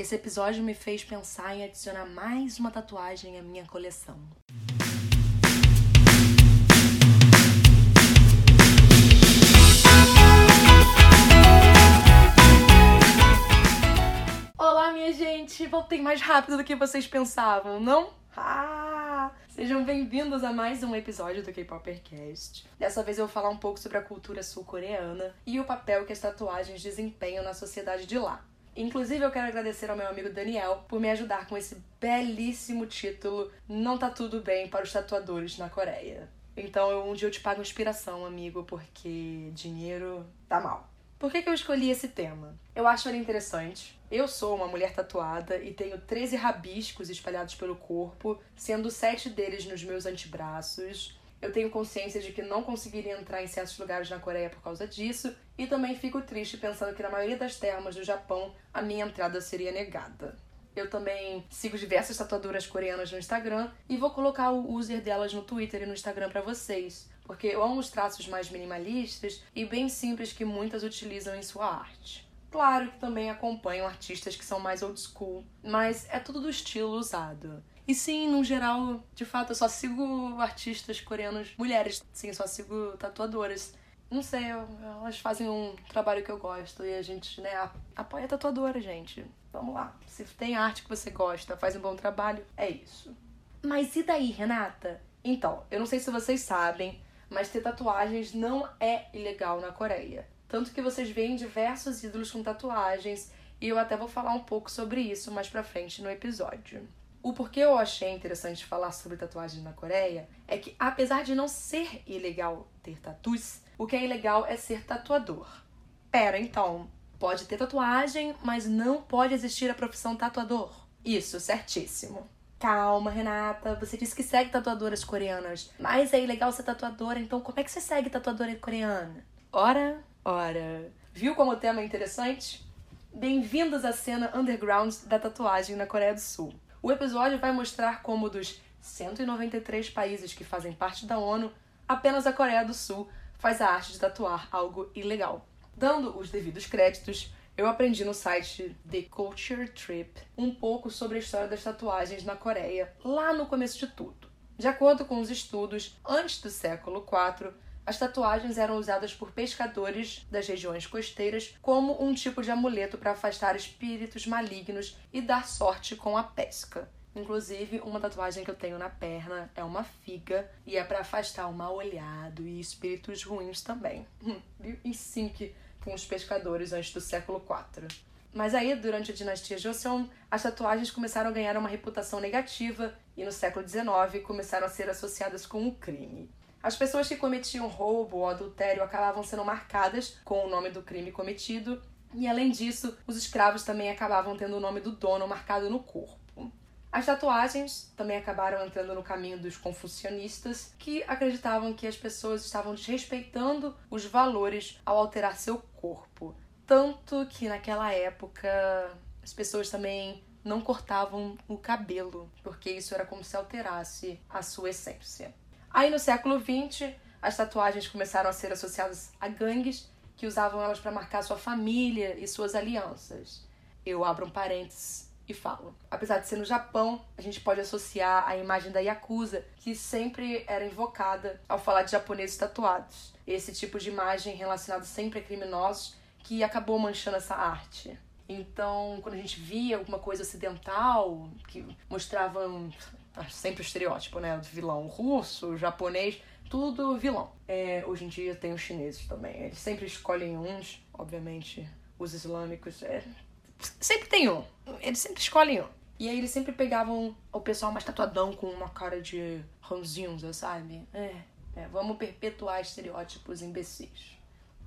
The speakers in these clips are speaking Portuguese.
esse episódio me fez pensar em adicionar mais uma tatuagem à minha coleção. Olá, minha gente! Voltei mais rápido do que vocês pensavam, não? Ah! Sejam bem-vindos a mais um episódio do K-Popercast. Dessa vez eu vou falar um pouco sobre a cultura sul-coreana e o papel que as tatuagens desempenham na sociedade de lá. Inclusive, eu quero agradecer ao meu amigo Daniel por me ajudar com esse belíssimo título Não Tá Tudo Bem para os Tatuadores na Coreia. Então, um dia eu te pago inspiração, amigo, porque dinheiro tá mal. Por que, que eu escolhi esse tema? Eu acho ele interessante. Eu sou uma mulher tatuada e tenho 13 rabiscos espalhados pelo corpo, sendo sete deles nos meus antebraços. Eu tenho consciência de que não conseguiria entrar em certos lugares na Coreia por causa disso, e também fico triste pensando que na maioria das termas do Japão a minha entrada seria negada. Eu também sigo diversas tatuadoras coreanas no Instagram e vou colocar o user delas no Twitter e no Instagram para vocês, porque eu amo os traços mais minimalistas e bem simples que muitas utilizam em sua arte. Claro que também acompanham artistas que são mais old school, mas é tudo do estilo usado. E sim, no geral, de fato, eu só sigo artistas coreanos mulheres. Sim, só sigo tatuadoras. Não sei, elas fazem um trabalho que eu gosto e a gente, né, apoia a tatuadora, gente. Vamos lá. Se tem arte que você gosta, faz um bom trabalho, é isso. Mas e daí, Renata? Então, eu não sei se vocês sabem, mas ter tatuagens não é ilegal na Coreia. Tanto que vocês veem diversos ídolos com tatuagens, e eu até vou falar um pouco sobre isso mais pra frente no episódio. O porquê eu achei interessante falar sobre tatuagem na Coreia é que, apesar de não ser ilegal ter tatus, o que é ilegal é ser tatuador. Pera, então, pode ter tatuagem, mas não pode existir a profissão tatuador. Isso, certíssimo. Calma, Renata, você disse que segue tatuadoras coreanas, mas é ilegal ser tatuadora, então como é que você segue tatuadora coreana? Ora, ora. Viu como o tema é interessante? Bem-vindos à cena underground da tatuagem na Coreia do Sul. O episódio vai mostrar como dos 193 países que fazem parte da ONU, apenas a Coreia do Sul faz a arte de tatuar algo ilegal. Dando os devidos créditos, eu aprendi no site The Culture Trip um pouco sobre a história das tatuagens na Coreia, lá no começo de tudo. De acordo com os estudos, antes do século IV, as tatuagens eram usadas por pescadores das regiões costeiras como um tipo de amuleto para afastar espíritos malignos e dar sorte com a pesca. Inclusive, uma tatuagem que eu tenho na perna é uma figa e é para afastar o mal olhado e espíritos ruins também. em sync com os pescadores antes do século IV. Mas aí, durante a dinastia Joseon, as tatuagens começaram a ganhar uma reputação negativa e no século XIX começaram a ser associadas com o crime. As pessoas que cometiam roubo ou adultério acabavam sendo marcadas com o nome do crime cometido, e além disso, os escravos também acabavam tendo o nome do dono marcado no corpo. As tatuagens também acabaram entrando no caminho dos confucionistas, que acreditavam que as pessoas estavam desrespeitando os valores ao alterar seu corpo. Tanto que naquela época as pessoas também não cortavam o cabelo, porque isso era como se alterasse a sua essência. Aí no século XX, as tatuagens começaram a ser associadas a gangues que usavam elas para marcar sua família e suas alianças. Eu abro um parênteses e falo. Apesar de ser no Japão, a gente pode associar a imagem da Yakuza, que sempre era invocada ao falar de japoneses tatuados. Esse tipo de imagem relacionada sempre a criminosos que acabou manchando essa arte. Então, quando a gente via alguma coisa ocidental que mostrava Tá sempre o estereótipo, né? Do vilão russo, japonês, tudo vilão. É, hoje em dia tem os chineses também. Eles sempre escolhem uns, obviamente, os islâmicos. É, sempre tem um. Eles sempre escolhem um. E aí eles sempre pegavam o pessoal mais tatuadão com uma cara de ranzinza, sabe? É, é, vamos perpetuar estereótipos imbecis.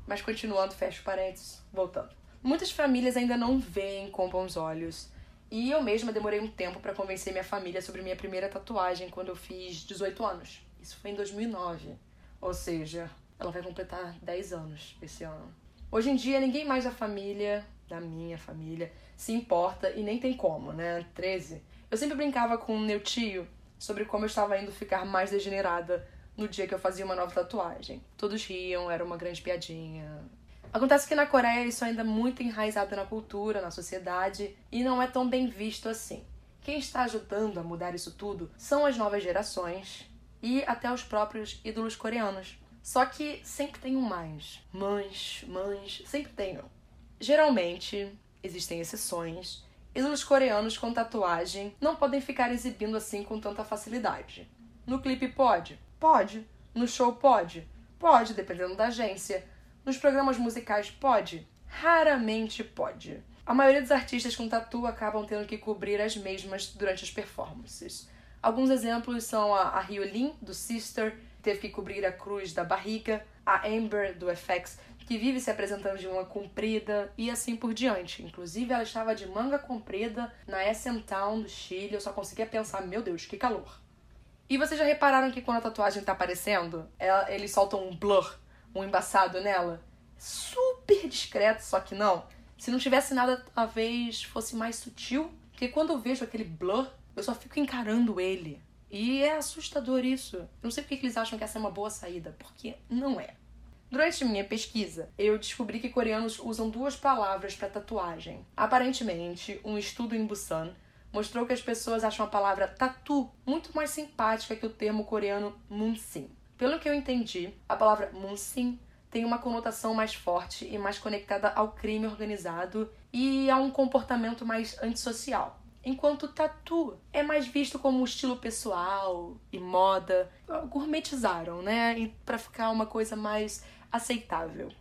Mas continuando, fecho parênteses, voltando. Muitas famílias ainda não veem com bons olhos e eu mesma demorei um tempo para convencer minha família sobre minha primeira tatuagem quando eu fiz 18 anos. Isso foi em 2009. Ou seja, ela vai completar 10 anos esse ano. Hoje em dia, ninguém mais da família, da minha família, se importa e nem tem como, né? 13. Eu sempre brincava com meu tio sobre como eu estava indo ficar mais degenerada no dia que eu fazia uma nova tatuagem. Todos riam, era uma grande piadinha. Acontece que na Coreia isso ainda é muito enraizado na cultura, na sociedade e não é tão bem visto assim. Quem está ajudando a mudar isso tudo são as novas gerações e até os próprios ídolos coreanos. Só que sempre tem um mais. Mães, mães, sempre tem um. Geralmente, existem exceções. Ídolos coreanos com tatuagem não podem ficar exibindo assim com tanta facilidade. No clipe pode? Pode. No show pode? Pode, dependendo da agência. Nos programas musicais pode? Raramente pode. A maioria dos artistas com tatu acabam tendo que cobrir as mesmas durante as performances. Alguns exemplos são a, a Hyolyn, do Sister, que teve que cobrir a cruz da barriga, a Amber, do FX, que vive se apresentando de manga comprida, e assim por diante. Inclusive, ela estava de manga comprida na SM Town do Chile, eu só conseguia pensar, meu Deus, que calor. E vocês já repararam que quando a tatuagem tá aparecendo, ela, eles soltam um blur, um embaçado nela? Super discreto, só que não. Se não tivesse nada, talvez fosse mais sutil. Porque quando eu vejo aquele blur, eu só fico encarando ele. E é assustador isso. Eu não sei porque eles acham que essa é uma boa saída, porque não é. Durante minha pesquisa, eu descobri que coreanos usam duas palavras para tatuagem. Aparentemente, um estudo em Busan mostrou que as pessoas acham a palavra tatu muito mais simpática que o termo coreano munsin. Pelo que eu entendi, a palavra munsin tem uma conotação mais forte e mais conectada ao crime organizado e a um comportamento mais antissocial. Enquanto tatu é mais visto como estilo pessoal e moda, gourmetizaram, né? Para ficar uma coisa mais aceitável.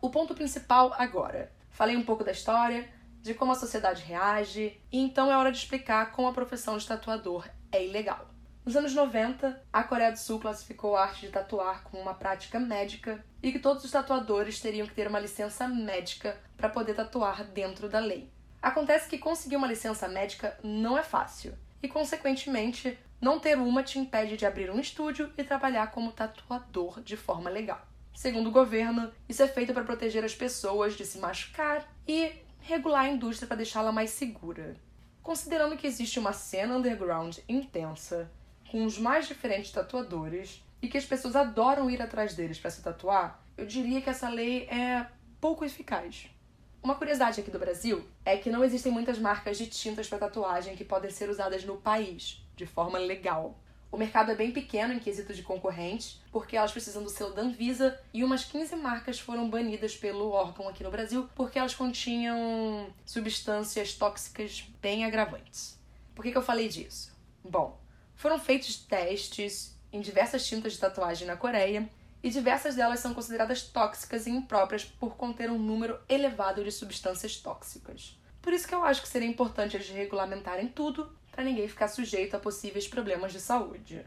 O ponto principal agora. Falei um pouco da história, de como a sociedade reage, e então é hora de explicar como a profissão de tatuador é ilegal. Nos anos 90, a Coreia do Sul classificou a arte de tatuar como uma prática médica e que todos os tatuadores teriam que ter uma licença médica para poder tatuar dentro da lei. Acontece que conseguir uma licença médica não é fácil e, consequentemente, não ter uma te impede de abrir um estúdio e trabalhar como tatuador de forma legal. Segundo o governo, isso é feito para proteger as pessoas de se machucar e regular a indústria para deixá-la mais segura. Considerando que existe uma cena underground intensa, com os mais diferentes tatuadores e que as pessoas adoram ir atrás deles para se tatuar, eu diria que essa lei é pouco eficaz. Uma curiosidade aqui do Brasil é que não existem muitas marcas de tintas para tatuagem que podem ser usadas no país de forma legal. O mercado é bem pequeno em quesito de concorrentes, porque elas precisam do selo da Anvisa e umas 15 marcas foram banidas pelo órgão aqui no Brasil porque elas continham substâncias tóxicas bem agravantes. Por que, que eu falei disso? Bom, foram feitos testes em diversas tintas de tatuagem na Coreia e diversas delas são consideradas tóxicas e impróprias por conter um número elevado de substâncias tóxicas. Por isso que eu acho que seria importante eles regulamentarem tudo para ninguém ficar sujeito a possíveis problemas de saúde.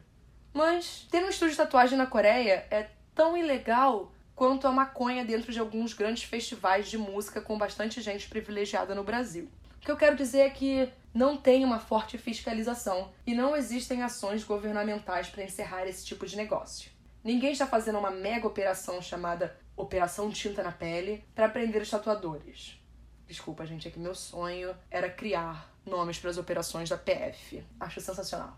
Mas ter um estúdio de tatuagem na Coreia é tão ilegal quanto a maconha dentro de alguns grandes festivais de música com bastante gente privilegiada no Brasil. O que eu quero dizer é que não tem uma forte fiscalização e não existem ações governamentais para encerrar esse tipo de negócio. Ninguém está fazendo uma mega operação chamada Operação Tinta na Pele para prender os tatuadores. Desculpa, gente, é que meu sonho era criar nomes para as operações da PF. Acho sensacional.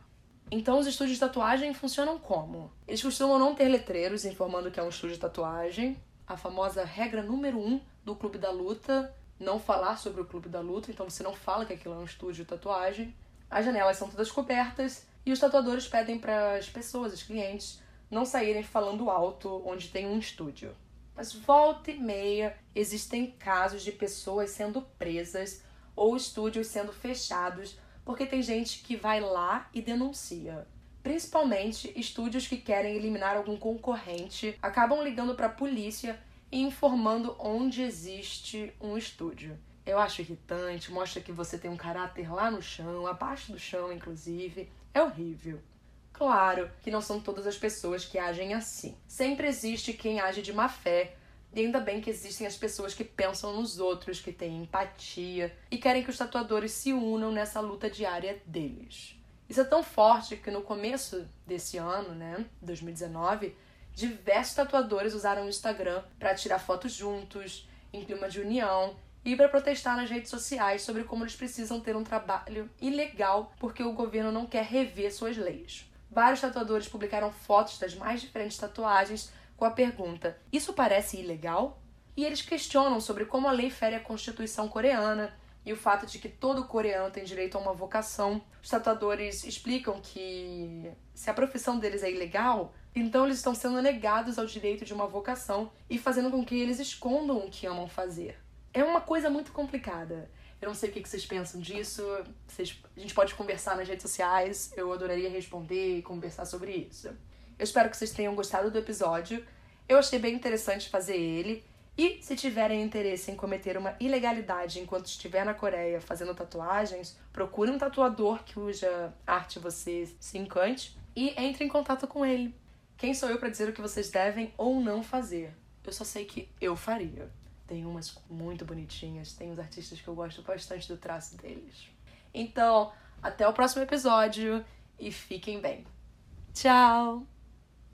Então, os estúdios de tatuagem funcionam como? Eles costumam não ter letreiros informando que é um estúdio de tatuagem. A famosa regra número um do Clube da Luta não falar sobre o Clube da Luta, então você não fala que aquilo é um estúdio de tatuagem. As janelas são todas cobertas e os tatuadores pedem para as pessoas, os clientes, não saírem falando alto onde tem um estúdio. Mas volta e meia existem casos de pessoas sendo presas ou estúdios sendo fechados porque tem gente que vai lá e denuncia. Principalmente estúdios que querem eliminar algum concorrente acabam ligando para a polícia e informando onde existe um estúdio. Eu acho irritante, mostra que você tem um caráter lá no chão, abaixo do chão, inclusive. É horrível. Claro que não são todas as pessoas que agem assim. Sempre existe quem age de má fé, e ainda bem que existem as pessoas que pensam nos outros, que têm empatia e querem que os tatuadores se unam nessa luta diária deles. Isso é tão forte que no começo desse ano, né, 2019, diversos tatuadores usaram o Instagram para tirar fotos juntos, em clima de união, e para protestar nas redes sociais sobre como eles precisam ter um trabalho ilegal porque o governo não quer rever suas leis. Vários tatuadores publicaram fotos das mais diferentes tatuagens com a pergunta: Isso parece ilegal? e eles questionam sobre como a lei fere a Constituição coreana e o fato de que todo coreano tem direito a uma vocação. Os tatuadores explicam que se a profissão deles é ilegal, então eles estão sendo negados ao direito de uma vocação e fazendo com que eles escondam o que amam fazer. É uma coisa muito complicada. Eu não sei o que vocês pensam disso. Vocês, a gente pode conversar nas redes sociais. Eu adoraria responder e conversar sobre isso. Eu espero que vocês tenham gostado do episódio. Eu achei bem interessante fazer ele. E se tiverem interesse em cometer uma ilegalidade enquanto estiver na Coreia fazendo tatuagens, procure um tatuador cuja arte você se encante e entre em contato com ele. Quem sou eu para dizer o que vocês devem ou não fazer? Eu só sei que eu faria. Tem umas muito bonitinhas, tem uns artistas que eu gosto bastante do traço deles. Então, até o próximo episódio e fiquem bem. Tchau!